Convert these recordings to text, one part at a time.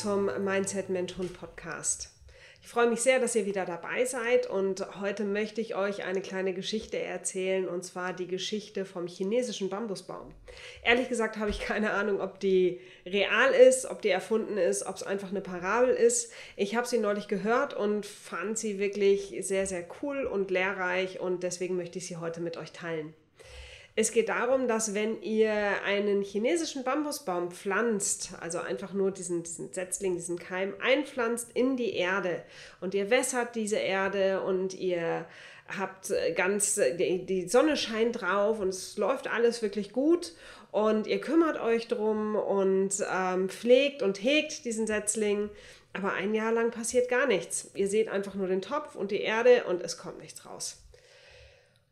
zum Mindset Hund Podcast. Ich freue mich sehr, dass ihr wieder dabei seid und heute möchte ich euch eine kleine Geschichte erzählen und zwar die Geschichte vom chinesischen Bambusbaum. Ehrlich gesagt habe ich keine Ahnung, ob die real ist, ob die erfunden ist, ob es einfach eine Parabel ist. Ich habe sie neulich gehört und fand sie wirklich sehr, sehr cool und lehrreich und deswegen möchte ich sie heute mit euch teilen. Es geht darum, dass wenn ihr einen chinesischen Bambusbaum pflanzt, also einfach nur diesen, diesen Setzling, diesen Keim einpflanzt in die Erde und ihr wässert diese Erde und ihr habt ganz, die, die Sonne scheint drauf und es läuft alles wirklich gut und ihr kümmert euch drum und ähm, pflegt und hegt diesen Setzling. Aber ein Jahr lang passiert gar nichts. Ihr seht einfach nur den Topf und die Erde und es kommt nichts raus.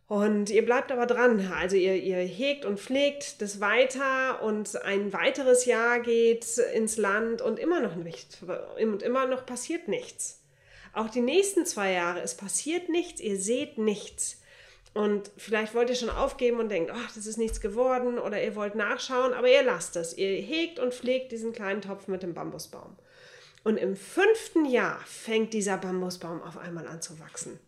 Und ihr bleibt aber dran. Also ihr, ihr hegt und pflegt das weiter und ein weiteres Jahr geht ins Land und immer noch nicht und immer noch passiert nichts. Auch die nächsten zwei Jahre, es passiert nichts, ihr seht nichts. Und vielleicht wollt ihr schon aufgeben und denkt, ach, das ist nichts geworden oder ihr wollt nachschauen, aber ihr lasst es. Ihr hegt und pflegt diesen kleinen Topf mit dem Bambusbaum. Und im fünften Jahr fängt dieser Bambusbaum auf einmal an zu wachsen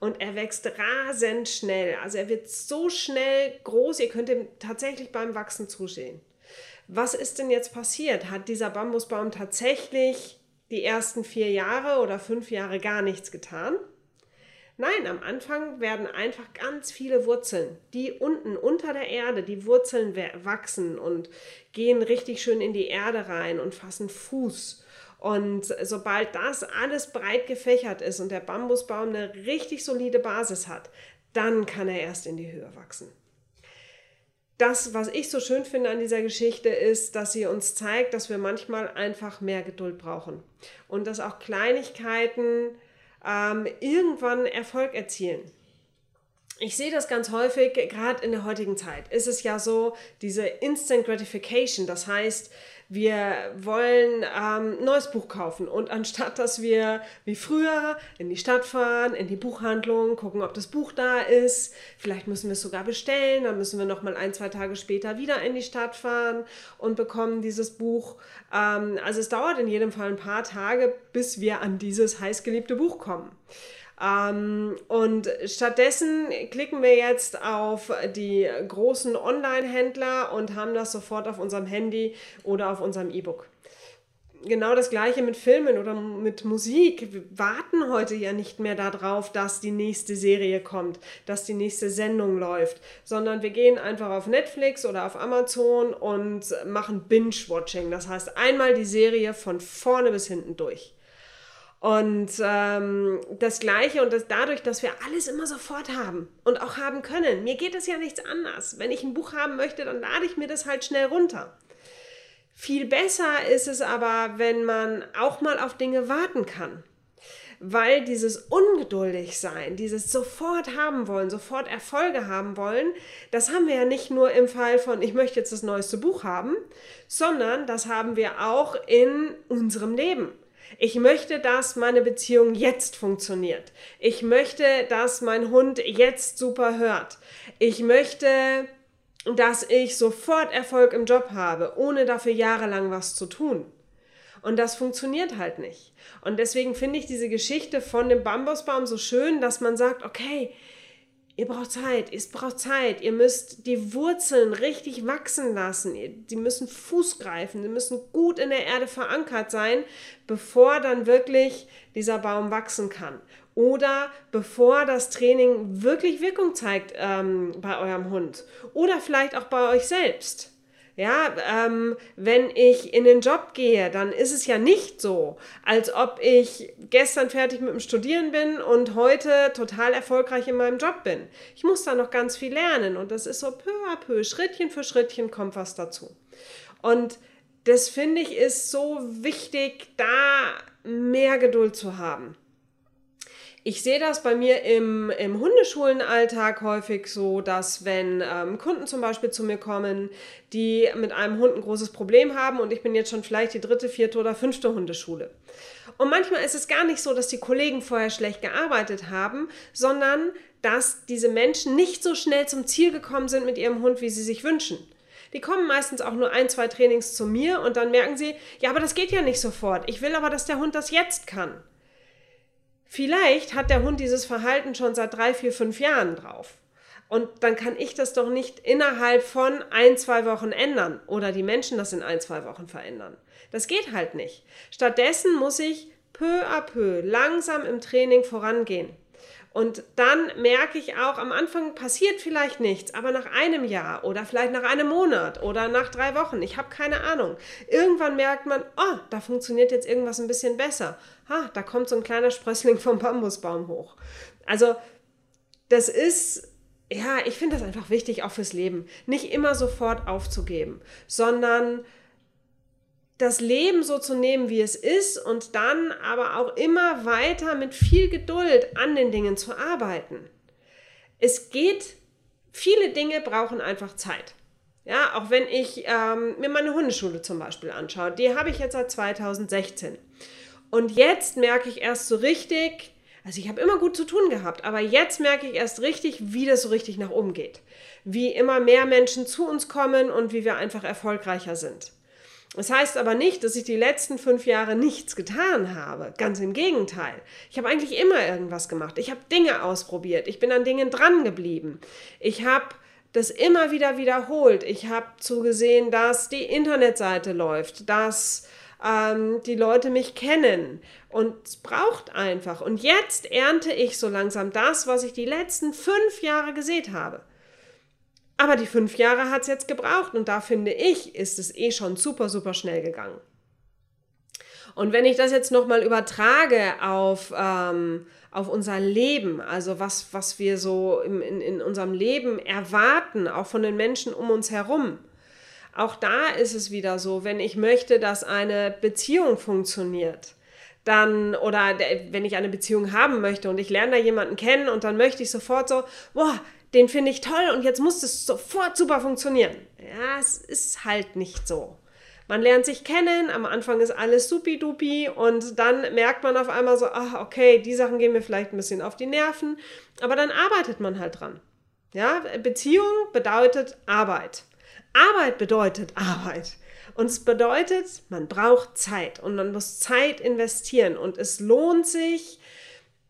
und er wächst rasend schnell. Also er wird so schnell groß, ihr könnt ihm tatsächlich beim Wachsen zusehen. Was ist denn jetzt passiert? Hat dieser Bambusbaum tatsächlich die ersten vier Jahre oder fünf Jahre gar nichts getan? Nein, am Anfang werden einfach ganz viele Wurzeln, die unten unter der Erde, die Wurzeln wachsen und gehen richtig schön in die Erde rein und fassen Fuß und sobald das alles breit gefächert ist und der Bambusbaum eine richtig solide Basis hat, dann kann er erst in die Höhe wachsen. Das, was ich so schön finde an dieser Geschichte, ist, dass sie uns zeigt, dass wir manchmal einfach mehr Geduld brauchen und dass auch Kleinigkeiten ähm, irgendwann Erfolg erzielen. Ich sehe das ganz häufig, gerade in der heutigen Zeit. Ist es ja so, diese Instant Gratification, das heißt, wir wollen ähm, ein neues Buch kaufen und anstatt dass wir wie früher in die Stadt fahren, in die Buchhandlung, gucken, ob das Buch da ist, vielleicht müssen wir es sogar bestellen, dann müssen wir noch mal ein, zwei Tage später wieder in die Stadt fahren und bekommen dieses Buch. Ähm, also es dauert in jedem Fall ein paar Tage, bis wir an dieses heißgeliebte Buch kommen. Ähm, und stattdessen klicken wir jetzt auf die großen Online-Händler und haben das sofort auf unserem Handy oder auf unserem E-Book. Genau das gleiche mit Filmen oder mit Musik. Wir warten heute ja nicht mehr darauf, dass die nächste Serie kommt, dass die nächste Sendung läuft, sondern wir gehen einfach auf Netflix oder auf Amazon und machen Binge-Watching. Das heißt, einmal die Serie von vorne bis hinten durch. Und ähm, das Gleiche und das dadurch, dass wir alles immer sofort haben und auch haben können. Mir geht es ja nichts anders. Wenn ich ein Buch haben möchte, dann lade ich mir das halt schnell runter. Viel besser ist es aber, wenn man auch mal auf Dinge warten kann. Weil dieses ungeduldig sein, dieses sofort haben wollen, sofort Erfolge haben wollen, das haben wir ja nicht nur im Fall von, ich möchte jetzt das neueste Buch haben, sondern das haben wir auch in unserem Leben. Ich möchte, dass meine Beziehung jetzt funktioniert. Ich möchte, dass mein Hund jetzt super hört. Ich möchte, dass ich sofort Erfolg im Job habe, ohne dafür jahrelang was zu tun. Und das funktioniert halt nicht. Und deswegen finde ich diese Geschichte von dem Bambusbaum so schön, dass man sagt, okay, Ihr braucht Zeit, es braucht Zeit. Ihr müsst die Wurzeln richtig wachsen lassen. Sie müssen Fuß greifen, sie müssen gut in der Erde verankert sein, bevor dann wirklich dieser Baum wachsen kann. Oder bevor das Training wirklich Wirkung zeigt ähm, bei eurem Hund. Oder vielleicht auch bei euch selbst. Ja, ähm, wenn ich in den Job gehe, dann ist es ja nicht so, als ob ich gestern fertig mit dem Studieren bin und heute total erfolgreich in meinem Job bin. Ich muss da noch ganz viel lernen und das ist so peu à peu, Schrittchen für Schrittchen kommt was dazu. Und das finde ich ist so wichtig, da mehr Geduld zu haben. Ich sehe das bei mir im, im Hundeschulenalltag häufig so, dass wenn ähm, Kunden zum Beispiel zu mir kommen, die mit einem Hund ein großes Problem haben und ich bin jetzt schon vielleicht die dritte, vierte oder fünfte Hundeschule. Und manchmal ist es gar nicht so, dass die Kollegen vorher schlecht gearbeitet haben, sondern dass diese Menschen nicht so schnell zum Ziel gekommen sind mit ihrem Hund, wie sie sich wünschen. Die kommen meistens auch nur ein, zwei Trainings zu mir und dann merken sie, ja, aber das geht ja nicht sofort. Ich will aber, dass der Hund das jetzt kann. Vielleicht hat der Hund dieses Verhalten schon seit drei, vier, fünf Jahren drauf. Und dann kann ich das doch nicht innerhalb von ein, zwei Wochen ändern oder die Menschen das in ein, zwei Wochen verändern. Das geht halt nicht. Stattdessen muss ich peu à peu langsam im Training vorangehen. Und dann merke ich auch, am Anfang passiert vielleicht nichts, aber nach einem Jahr oder vielleicht nach einem Monat oder nach drei Wochen, ich habe keine Ahnung. Irgendwann merkt man, oh, da funktioniert jetzt irgendwas ein bisschen besser. Ha, da kommt so ein kleiner Sprössling vom Bambusbaum hoch. Also, das ist ja, ich finde das einfach wichtig, auch fürs Leben. Nicht immer sofort aufzugeben, sondern das Leben so zu nehmen, wie es ist und dann aber auch immer weiter mit viel Geduld an den Dingen zu arbeiten. Es geht, viele Dinge brauchen einfach Zeit. Ja, auch wenn ich ähm, mir meine Hundeschule zum Beispiel anschaue, die habe ich jetzt seit 2016. Und jetzt merke ich erst so richtig, also ich habe immer gut zu tun gehabt, aber jetzt merke ich erst richtig, wie das so richtig nach oben geht. Wie immer mehr Menschen zu uns kommen und wie wir einfach erfolgreicher sind. Das heißt aber nicht, dass ich die letzten fünf Jahre nichts getan habe. Ganz im Gegenteil. Ich habe eigentlich immer irgendwas gemacht. Ich habe Dinge ausprobiert. Ich bin an Dingen dran geblieben. Ich habe das immer wieder wiederholt. Ich habe zugesehen, dass die Internetseite läuft, dass ähm, die Leute mich kennen. Und es braucht einfach. Und jetzt ernte ich so langsam das, was ich die letzten fünf Jahre gesät habe. Aber die fünf Jahre hat es jetzt gebraucht und da finde ich, ist es eh schon super, super schnell gegangen. Und wenn ich das jetzt nochmal übertrage auf, ähm, auf unser Leben, also was, was wir so im, in, in unserem Leben erwarten, auch von den Menschen um uns herum, auch da ist es wieder so, wenn ich möchte, dass eine Beziehung funktioniert, dann, oder wenn ich eine Beziehung haben möchte und ich lerne da jemanden kennen und dann möchte ich sofort so, boah, den finde ich toll und jetzt muss es sofort super funktionieren. Ja, es ist halt nicht so. Man lernt sich kennen, am Anfang ist alles supi-dupi und dann merkt man auf einmal so, ach, okay, die Sachen gehen mir vielleicht ein bisschen auf die Nerven, aber dann arbeitet man halt dran. Ja, Beziehung bedeutet Arbeit. Arbeit bedeutet Arbeit. Und es bedeutet, man braucht Zeit und man muss Zeit investieren und es lohnt sich,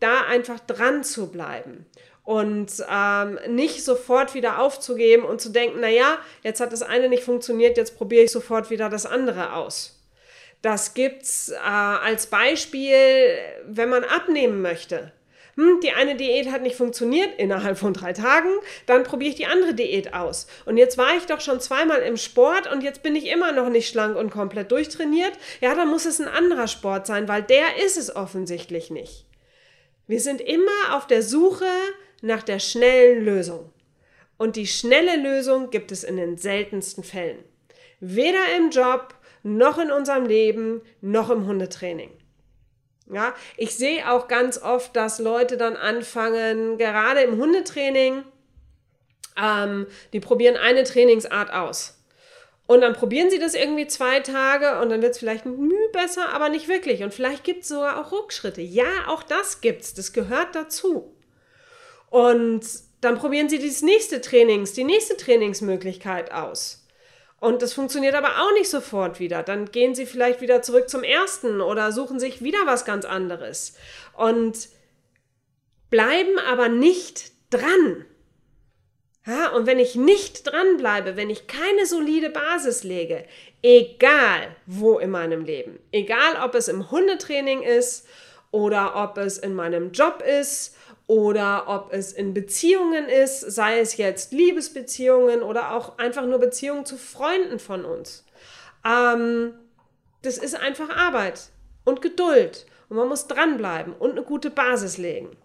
da einfach dran zu bleiben und ähm, nicht sofort wieder aufzugeben und zu denken, naja, jetzt hat das eine nicht funktioniert, jetzt probiere ich sofort wieder das andere aus. Das gibt's äh, als Beispiel, wenn man abnehmen möchte hm, die eine Diät hat nicht funktioniert innerhalb von drei Tagen, dann probiere ich die andere Diät aus. Und jetzt war ich doch schon zweimal im Sport und jetzt bin ich immer noch nicht schlank und komplett durchtrainiert. Ja, dann muss es ein anderer Sport sein, weil der ist es offensichtlich nicht. Wir sind immer auf der Suche nach der schnellen Lösung. Und die schnelle Lösung gibt es in den seltensten Fällen. Weder im Job, noch in unserem Leben, noch im Hundetraining. Ja, ich sehe auch ganz oft, dass Leute dann anfangen, gerade im Hundetraining, ähm, die probieren eine Trainingsart aus. Und dann probieren sie das irgendwie zwei Tage und dann wird es vielleicht Mühe besser, aber nicht wirklich. Und vielleicht gibt es sogar auch Rückschritte. Ja, auch das gibt's. Das gehört dazu. Und dann probieren sie das nächste Trainings, die nächste Trainingsmöglichkeit aus. Und das funktioniert aber auch nicht sofort wieder. Dann gehen sie vielleicht wieder zurück zum ersten oder suchen sich wieder was ganz anderes. Und bleiben aber nicht dran. Ja, und wenn ich nicht dranbleibe, wenn ich keine solide Basis lege, egal wo in meinem Leben, egal ob es im Hundetraining ist oder ob es in meinem Job ist oder ob es in Beziehungen ist, sei es jetzt Liebesbeziehungen oder auch einfach nur Beziehungen zu Freunden von uns. Ähm, das ist einfach Arbeit und Geduld und man muss dranbleiben und eine gute Basis legen.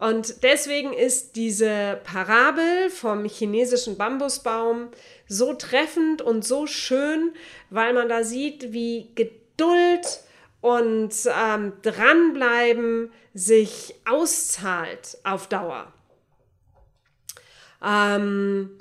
Und deswegen ist diese Parabel vom chinesischen Bambusbaum so treffend und so schön, weil man da sieht, wie Geduld und ähm, dranbleiben sich auszahlt auf Dauer. Ähm,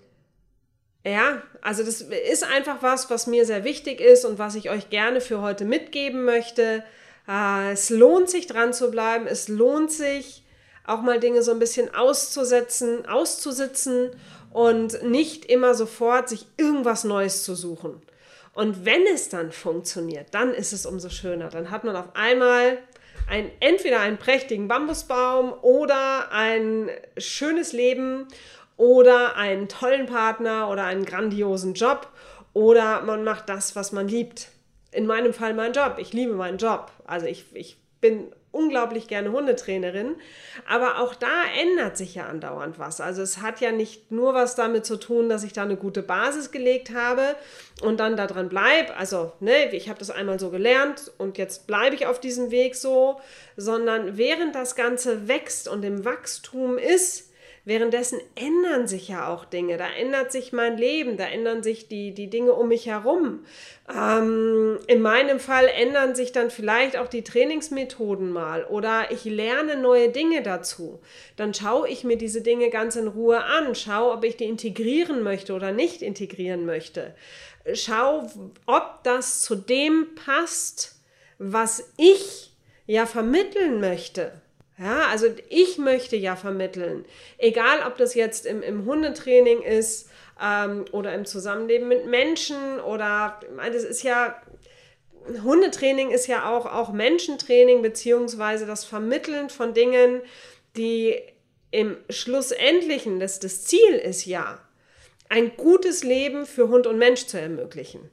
ja, also das ist einfach was, was mir sehr wichtig ist und was ich euch gerne für heute mitgeben möchte. Äh, es lohnt sich dran zu bleiben, es lohnt sich auch mal Dinge so ein bisschen auszusetzen, auszusitzen und nicht immer sofort sich irgendwas Neues zu suchen. Und wenn es dann funktioniert, dann ist es umso schöner. Dann hat man auf einmal ein, entweder einen prächtigen Bambusbaum oder ein schönes Leben oder einen tollen Partner oder einen grandiosen Job oder man macht das, was man liebt. In meinem Fall mein Job. Ich liebe meinen Job. Also ich, ich bin unglaublich gerne Hundetrainerin, aber auch da ändert sich ja andauernd was. Also es hat ja nicht nur was damit zu tun, dass ich da eine gute Basis gelegt habe und dann daran bleibe. Also ne, ich habe das einmal so gelernt und jetzt bleibe ich auf diesem Weg so, sondern während das Ganze wächst und im Wachstum ist, Währenddessen ändern sich ja auch Dinge. Da ändert sich mein Leben, da ändern sich die, die Dinge um mich herum. Ähm, in meinem Fall ändern sich dann vielleicht auch die Trainingsmethoden mal oder ich lerne neue Dinge dazu. Dann schaue ich mir diese Dinge ganz in Ruhe an, schaue, ob ich die integrieren möchte oder nicht integrieren möchte. Schau, ob das zu dem passt, was ich ja vermitteln möchte. Ja, also ich möchte ja vermitteln, egal ob das jetzt im, im Hundetraining ist ähm, oder im Zusammenleben mit Menschen oder, das ist ja, Hundetraining ist ja auch, auch Menschentraining, beziehungsweise das Vermitteln von Dingen, die im Schlussendlichen, das, das Ziel ist ja, ein gutes Leben für Hund und Mensch zu ermöglichen.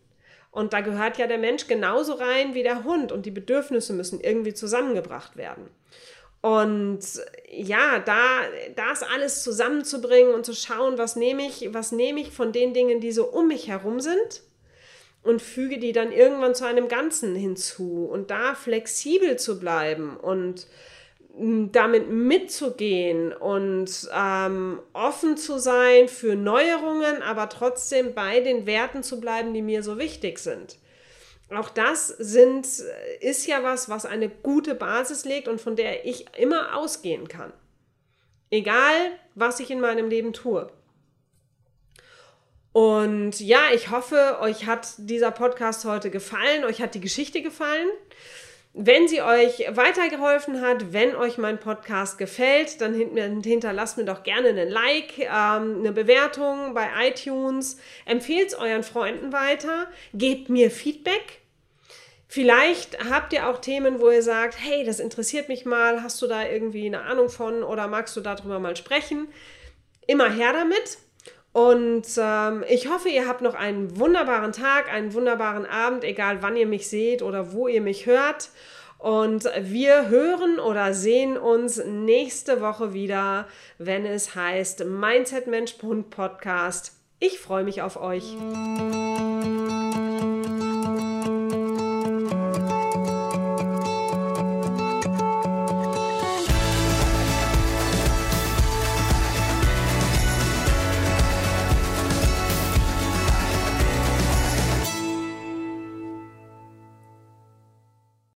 Und da gehört ja der Mensch genauso rein wie der Hund und die Bedürfnisse müssen irgendwie zusammengebracht werden. Und ja, da das alles zusammenzubringen und zu schauen, was nehme ich, was nehme ich von den Dingen, die so um mich herum sind und füge die dann irgendwann zu einem Ganzen hinzu. Und da flexibel zu bleiben und damit mitzugehen und ähm, offen zu sein für Neuerungen, aber trotzdem bei den Werten zu bleiben, die mir so wichtig sind auch das sind, ist ja was, was eine gute Basis legt und von der ich immer ausgehen kann. Egal, was ich in meinem Leben tue. Und ja, ich hoffe, euch hat dieser Podcast heute gefallen, euch hat die Geschichte gefallen. Wenn sie euch weitergeholfen hat, wenn euch mein Podcast gefällt, dann hinterlasst mir doch gerne einen Like, ähm, eine Bewertung bei iTunes, empfehlt es euren Freunden weiter, gebt mir Feedback. Vielleicht habt ihr auch Themen, wo ihr sagt, hey, das interessiert mich mal, hast du da irgendwie eine Ahnung von oder magst du darüber mal sprechen? Immer her damit. Und ähm, ich hoffe, ihr habt noch einen wunderbaren Tag, einen wunderbaren Abend, egal wann ihr mich seht oder wo ihr mich hört. Und wir hören oder sehen uns nächste Woche wieder, wenn es heißt Mindset Mensch Podcast. Ich freue mich auf euch.